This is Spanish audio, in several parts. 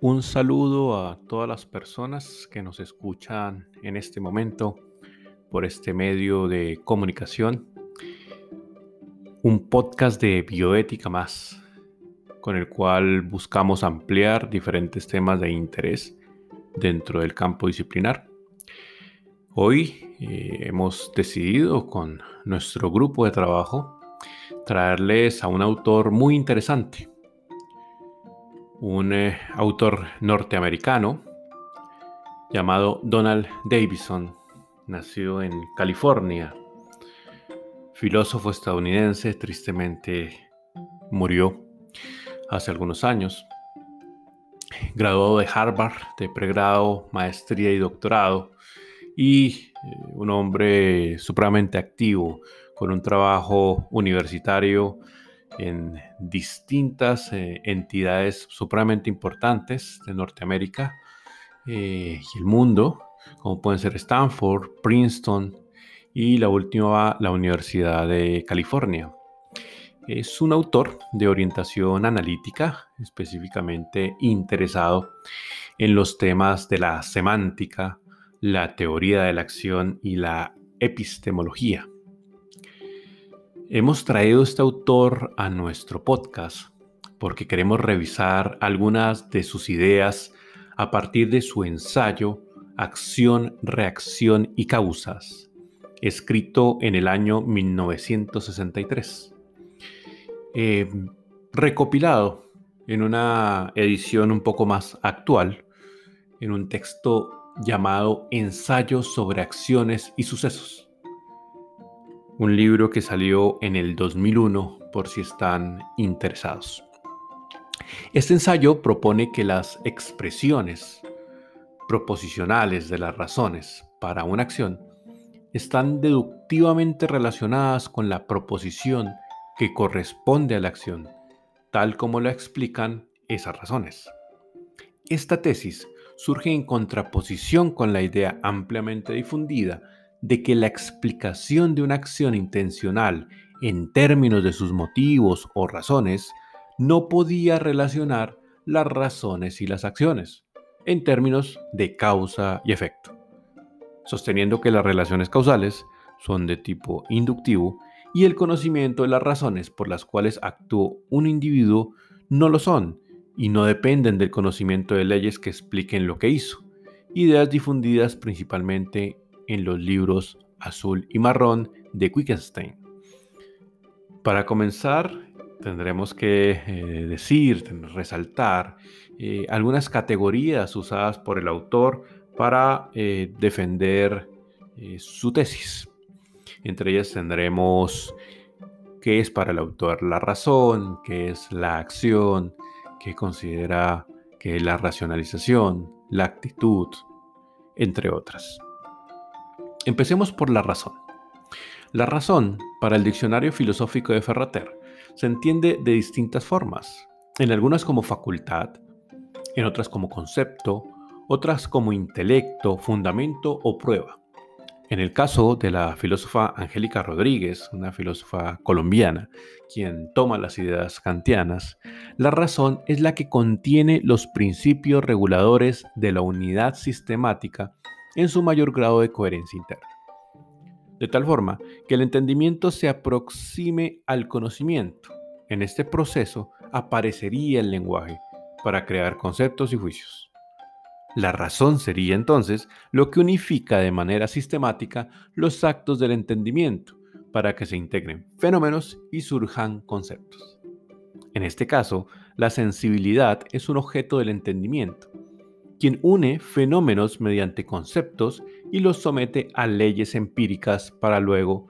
Un saludo a todas las personas que nos escuchan en este momento por este medio de comunicación. Un podcast de bioética más, con el cual buscamos ampliar diferentes temas de interés dentro del campo disciplinar. Hoy eh, hemos decidido con nuestro grupo de trabajo traerles a un autor muy interesante un eh, autor norteamericano llamado Donald Davison, nació en California, filósofo estadounidense, tristemente murió hace algunos años, graduado de Harvard de pregrado, maestría y doctorado, y eh, un hombre supremamente activo con un trabajo universitario en distintas eh, entidades supremamente importantes de Norteamérica eh, y el mundo, como pueden ser Stanford, Princeton y la última, la Universidad de California. Es un autor de orientación analítica, específicamente interesado en los temas de la semántica, la teoría de la acción y la epistemología. Hemos traído este autor a nuestro podcast porque queremos revisar algunas de sus ideas a partir de su ensayo Acción, Reacción y Causas, escrito en el año 1963. Eh, recopilado en una edición un poco más actual, en un texto llamado Ensayo sobre acciones y sucesos un libro que salió en el 2001 por si están interesados. Este ensayo propone que las expresiones proposicionales de las razones para una acción están deductivamente relacionadas con la proposición que corresponde a la acción, tal como lo explican esas razones. Esta tesis surge en contraposición con la idea ampliamente difundida de que la explicación de una acción intencional en términos de sus motivos o razones no podía relacionar las razones y las acciones en términos de causa y efecto, sosteniendo que las relaciones causales son de tipo inductivo y el conocimiento de las razones por las cuales actuó un individuo no lo son y no dependen del conocimiento de leyes que expliquen lo que hizo, ideas difundidas principalmente en los libros azul y marrón de Wittgenstein. Para comenzar, tendremos que eh, decir, resaltar eh, algunas categorías usadas por el autor para eh, defender su tesis. Entre ellas tendremos qué es para el autor la razón, qué es la acción, qué considera que es la racionalización, la actitud, entre otras. Empecemos por la razón. La razón, para el diccionario filosófico de Ferrater, se entiende de distintas formas, en algunas como facultad, en otras como concepto, otras como intelecto, fundamento o prueba. En el caso de la filósofa Angélica Rodríguez, una filósofa colombiana, quien toma las ideas kantianas, la razón es la que contiene los principios reguladores de la unidad sistemática en su mayor grado de coherencia interna. De tal forma que el entendimiento se aproxime al conocimiento. En este proceso aparecería el lenguaje para crear conceptos y juicios. La razón sería entonces lo que unifica de manera sistemática los actos del entendimiento para que se integren fenómenos y surjan conceptos. En este caso, la sensibilidad es un objeto del entendimiento quien une fenómenos mediante conceptos y los somete a leyes empíricas para luego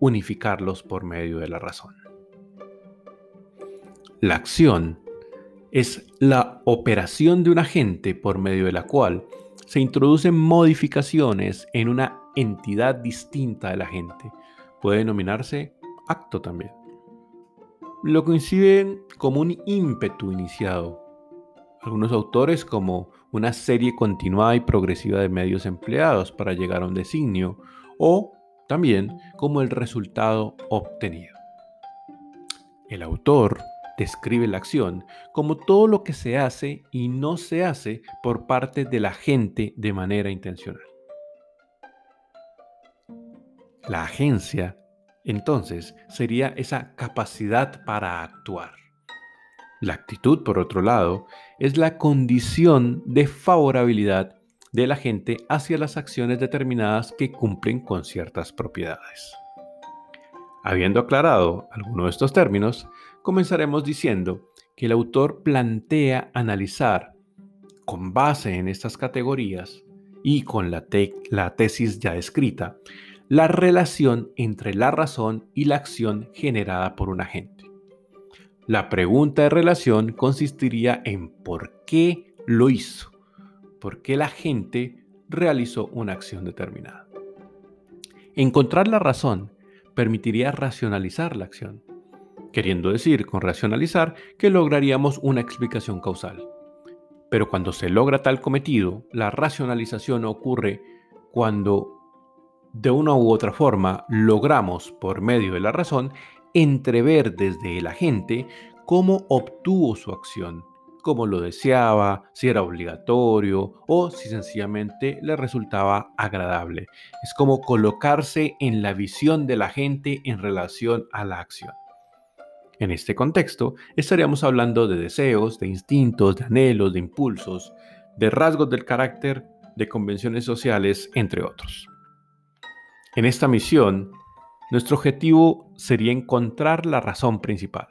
unificarlos por medio de la razón. La acción es la operación de un agente por medio de la cual se introducen modificaciones en una entidad distinta del agente. Puede denominarse acto también. Lo coinciden como un ímpetu iniciado. Algunos autores como una serie continuada y progresiva de medios empleados para llegar a un designio o también como el resultado obtenido. El autor describe la acción como todo lo que se hace y no se hace por parte de la gente de manera intencional. La agencia, entonces, sería esa capacidad para actuar. La actitud, por otro lado, es la condición de favorabilidad de la gente hacia las acciones determinadas que cumplen con ciertas propiedades. Habiendo aclarado algunos de estos términos, comenzaremos diciendo que el autor plantea analizar, con base en estas categorías y con la, la tesis ya escrita, la relación entre la razón y la acción generada por un agente. La pregunta de relación consistiría en por qué lo hizo, por qué la gente realizó una acción determinada. Encontrar la razón permitiría racionalizar la acción, queriendo decir con racionalizar que lograríamos una explicación causal. Pero cuando se logra tal cometido, la racionalización ocurre cuando de una u otra forma logramos, por medio de la razón, entrever desde el agente cómo obtuvo su acción, cómo lo deseaba, si era obligatorio o si sencillamente le resultaba agradable. Es como colocarse en la visión de la gente en relación a la acción. En este contexto, estaríamos hablando de deseos, de instintos, de anhelos, de impulsos, de rasgos del carácter, de convenciones sociales, entre otros. En esta misión, nuestro objetivo sería encontrar la razón principal.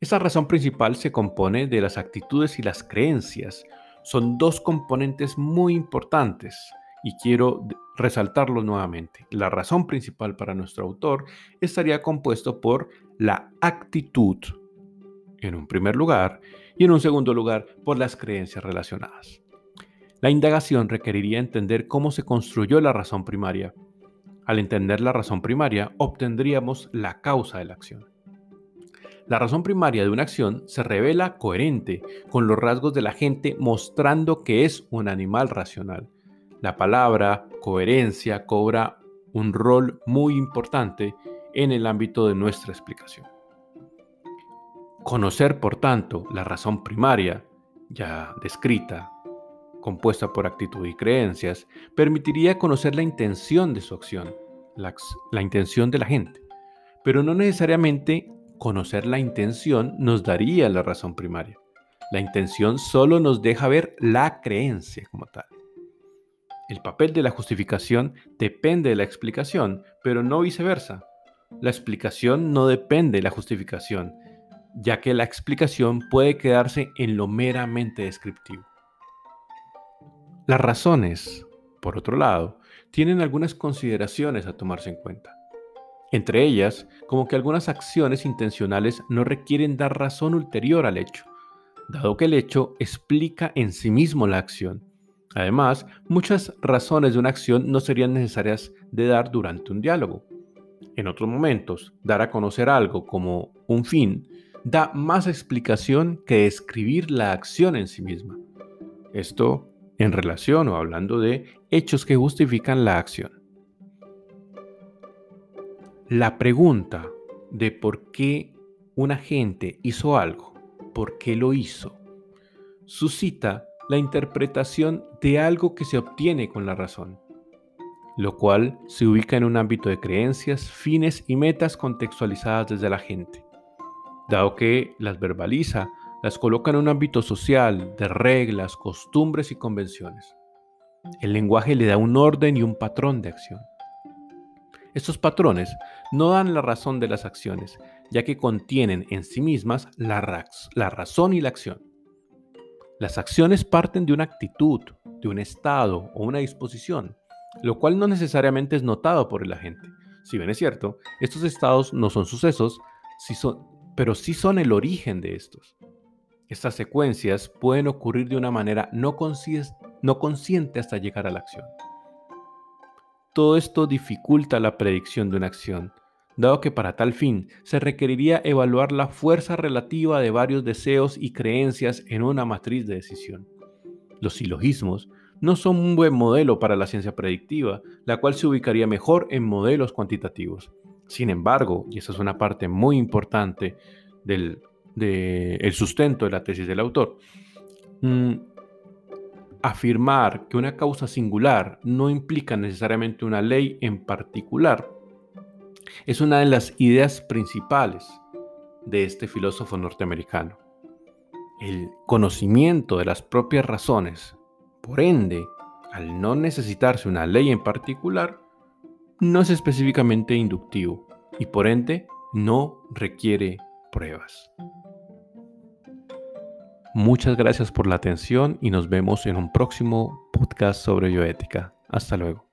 Esa razón principal se compone de las actitudes y las creencias. Son dos componentes muy importantes y quiero resaltarlo nuevamente. La razón principal para nuestro autor estaría compuesto por la actitud, en un primer lugar, y en un segundo lugar, por las creencias relacionadas. La indagación requeriría entender cómo se construyó la razón primaria al entender la razón primaria, obtendríamos la causa de la acción. La razón primaria de una acción se revela coherente con los rasgos de la gente mostrando que es un animal racional. La palabra coherencia cobra un rol muy importante en el ámbito de nuestra explicación. Conocer, por tanto, la razón primaria, ya descrita compuesta por actitud y creencias, permitiría conocer la intención de su acción, la, intención de la gente. Pero no necesariamente conocer la intención nos daría la razón primaria. La intención solo nos deja ver la creencia como tal. El papel de la justificación depende de la explicación, pero no viceversa. La explicación no depende de la justificación, ya que la explicación puede quedarse en lo meramente descriptivo. Las razones, por otro lado, tienen algunas consideraciones a tomarse en cuenta. Entre ellas, como que algunas acciones intencionales no requieren dar razón ulterior al hecho, dado que el hecho explica en sí mismo la acción. Además, muchas razones de una acción no serían necesarias de dar durante un diálogo. En otros momentos, dar a conocer algo como un fin da más explicación que describir la acción en sí misma. Esto en relación o hablando de hechos que justifican la acción. La pregunta de por qué un agente hizo algo, por qué lo hizo, suscita la interpretación de algo que se obtiene con la razón, lo cual se ubica en un ámbito de creencias, fines y metas contextualizadas desde la gente, dado que las verbaliza las coloca en un ámbito social de reglas, costumbres y convenciones. El lenguaje le da un orden y un patrón de acción. Estos patrones no dan la razón de las acciones, ya que contienen en sí mismas la, la razón y la acción. Las acciones parten de una actitud, de un estado o una disposición, lo cual no necesariamente es notado por el agente. Si bien es cierto, estos estados no son sucesos, pero sí son el origen de estos. Estas secuencias pueden ocurrir de una manera no, consciente hasta llegar a la acción. Todo esto dificulta la predicción de una acción, dado que para tal fin se requeriría evaluar la fuerza relativa de varios deseos y creencias en una matriz de decisión. Los silogismos no son un buen modelo para la ciencia predictiva, la cual se ubicaría mejor en modelos cuantitativos. Sin embargo, y esa es una parte muy importante del del sustento de la tesis del autor. Mm, afirmar que una causa singular no implica necesariamente una ley en particular es una de las ideas principales de este filósofo norteamericano. El conocimiento de las propias razones, por ende, al no necesitarse una ley en particular, no es específicamente inductivo y por ende no requiere pruebas. Muchas gracias por la atención y nos vemos en un próximo podcast sobre bioética. Hasta luego.